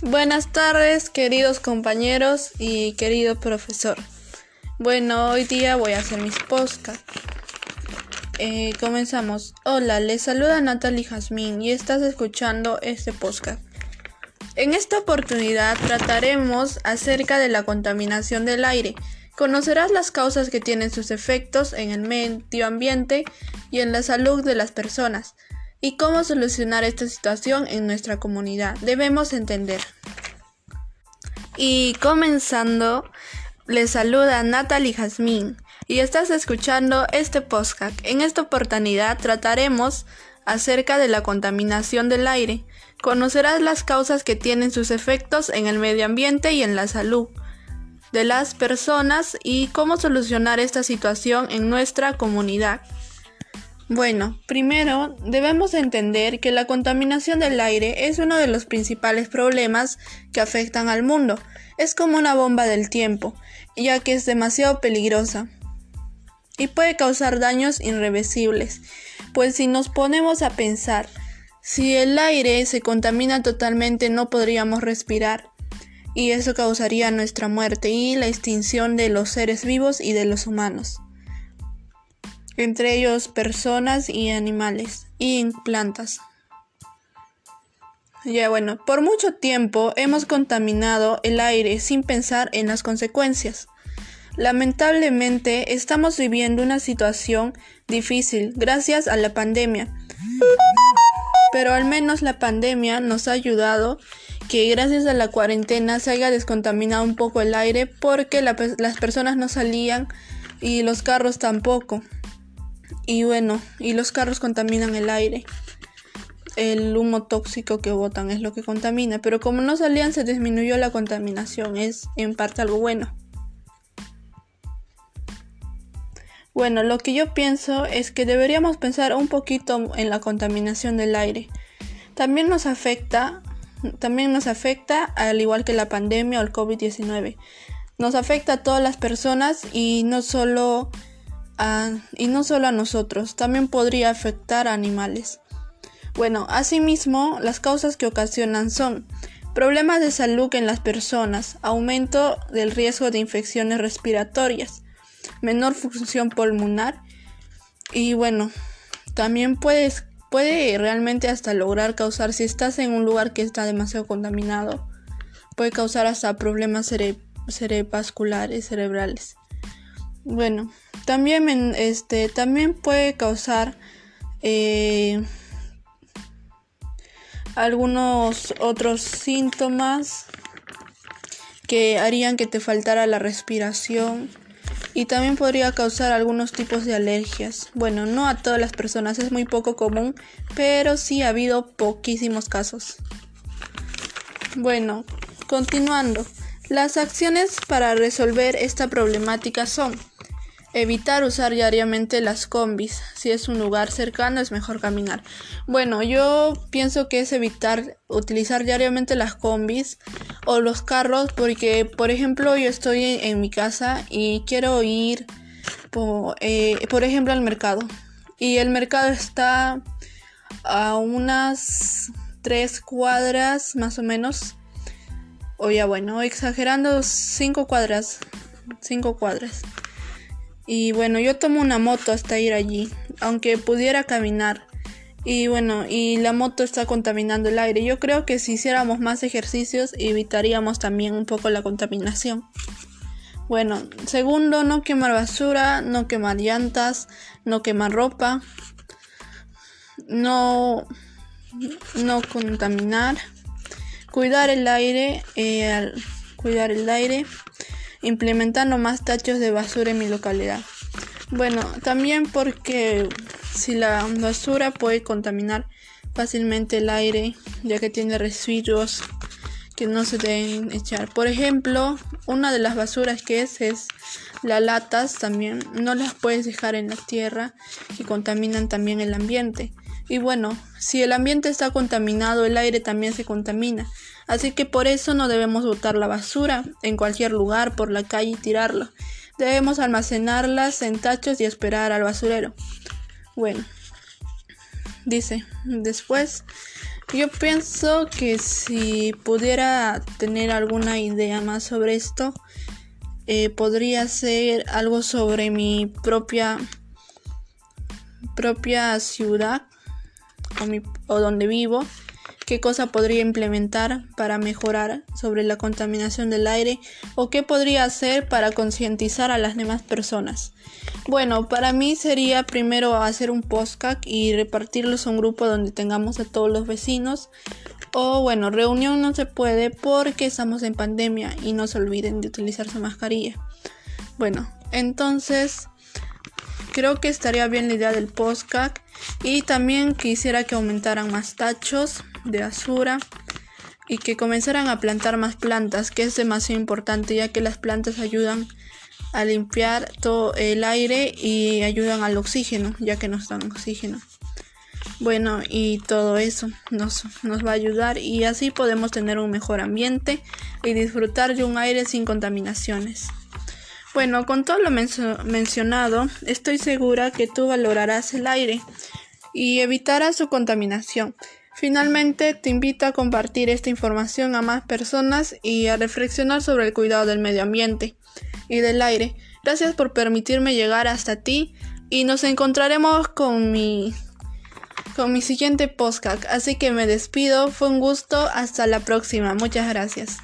Buenas tardes, queridos compañeros y querido profesor. Bueno, hoy día voy a hacer mis podcasts. Eh, comenzamos. Hola, les saluda Natalie Jazmín y estás escuchando este podcast. En esta oportunidad trataremos acerca de la contaminación del aire. Conocerás las causas que tienen sus efectos en el medio ambiente y en la salud de las personas y cómo solucionar esta situación en nuestra comunidad. Debemos entender. Y comenzando, les saluda Natalie Jazmín y estás escuchando este podcast. En esta oportunidad trataremos acerca de la contaminación del aire. Conocerás las causas que tienen sus efectos en el medio ambiente y en la salud de las personas y cómo solucionar esta situación en nuestra comunidad. Bueno, primero debemos entender que la contaminación del aire es uno de los principales problemas que afectan al mundo. Es como una bomba del tiempo, ya que es demasiado peligrosa y puede causar daños irreversibles. Pues si nos ponemos a pensar, si el aire se contamina totalmente no podríamos respirar y eso causaría nuestra muerte y la extinción de los seres vivos y de los humanos entre ellos personas y animales y plantas. Ya bueno, por mucho tiempo hemos contaminado el aire sin pensar en las consecuencias. Lamentablemente estamos viviendo una situación difícil gracias a la pandemia. Pero al menos la pandemia nos ha ayudado que gracias a la cuarentena se haya descontaminado un poco el aire porque las personas no salían y los carros tampoco. Y bueno, y los carros contaminan el aire. El humo tóxico que botan es lo que contamina, pero como no salían se disminuyó la contaminación, es en parte algo bueno. Bueno, lo que yo pienso es que deberíamos pensar un poquito en la contaminación del aire. También nos afecta, también nos afecta al igual que la pandemia o el COVID-19. Nos afecta a todas las personas y no solo y no solo a nosotros, también podría afectar a animales. Bueno, asimismo, las causas que ocasionan son problemas de salud en las personas, aumento del riesgo de infecciones respiratorias, menor función pulmonar y bueno, también puedes, puede realmente hasta lograr causar, si estás en un lugar que está demasiado contaminado, puede causar hasta problemas cerebrovasculares, cerebrales. Bueno, también, este, también puede causar eh, algunos otros síntomas que harían que te faltara la respiración y también podría causar algunos tipos de alergias. Bueno, no a todas las personas, es muy poco común, pero sí ha habido poquísimos casos. Bueno, continuando. Las acciones para resolver esta problemática son Evitar usar diariamente las combis. Si es un lugar cercano es mejor caminar. Bueno, yo pienso que es evitar utilizar diariamente las combis o los carros porque, por ejemplo, yo estoy en, mi casa y quiero ir, por, eh, por ejemplo, al mercado. Y el mercado está a unas tres cuadras más o menos. O ya bueno, exagerando cinco cuadras. Cinco cuadras. Y bueno, yo tomo una moto hasta ir allí, aunque pudiera caminar. Y bueno, y la moto está contaminando el aire. Yo creo que si hiciéramos más ejercicios evitaríamos también un poco la contaminación. Bueno, segundo, no quemar basura, no quemar llantas, no quemar ropa, no, no contaminar, cuidar el aire, eh, cuidar el aire implementando más tachos de basura en mi localidad. Bueno, también porque si la basura puede contaminar fácilmente el aire, ya que tiene residuos que no se deben echar. Por ejemplo, una de las basuras que es es las latas también no las puedes dejar en la tierra y contaminan también el ambiente. Y bueno, si el ambiente está contaminado, el aire también se contamina. Así que por eso no debemos botar la basura en cualquier lugar, por la calle y tirarla. Debemos almacenarlas en tachos y esperar al basurero. Bueno, dice, después Yo pienso que si pudiera tener alguna idea más sobre esto, eh, podría ser algo sobre mi propia propia ciudad o, o donde vivo qué cosa podría implementar para mejorar sobre la contaminación del aire o qué podría hacer para concientizar a las demás personas. Bueno, para mí sería primero hacer un postcard y repartirlos a un grupo donde tengamos a todos los vecinos. O bueno, reunión no se puede porque estamos en pandemia y no se olviden de utilizar su mascarilla. Bueno, entonces creo que estaría bien la idea del postcard y también quisiera que aumentaran más tachos de basura y que comenzaran a plantar más plantas, que es demasiado importante ya que las plantas ayudan a limpiar todo el aire y ayudan al oxígeno, ya que nos dan oxígeno. Bueno, y todo eso nos, nos va a ayudar y así podemos tener un mejor ambiente y disfrutar de un aire sin contaminaciones. Bueno, con todo lo mencionado, estoy segura que tú valorarás el aire y evitarás su contaminación. Finalmente, te invito a compartir esta información a más personas y a reflexionar sobre el cuidado del medio ambiente y del aire. Gracias por permitirme llegar hasta ti y nos encontraremos con mi con mi siguiente podcast. Así que me despido, fue un gusto, hasta la próxima. Muchas gracias.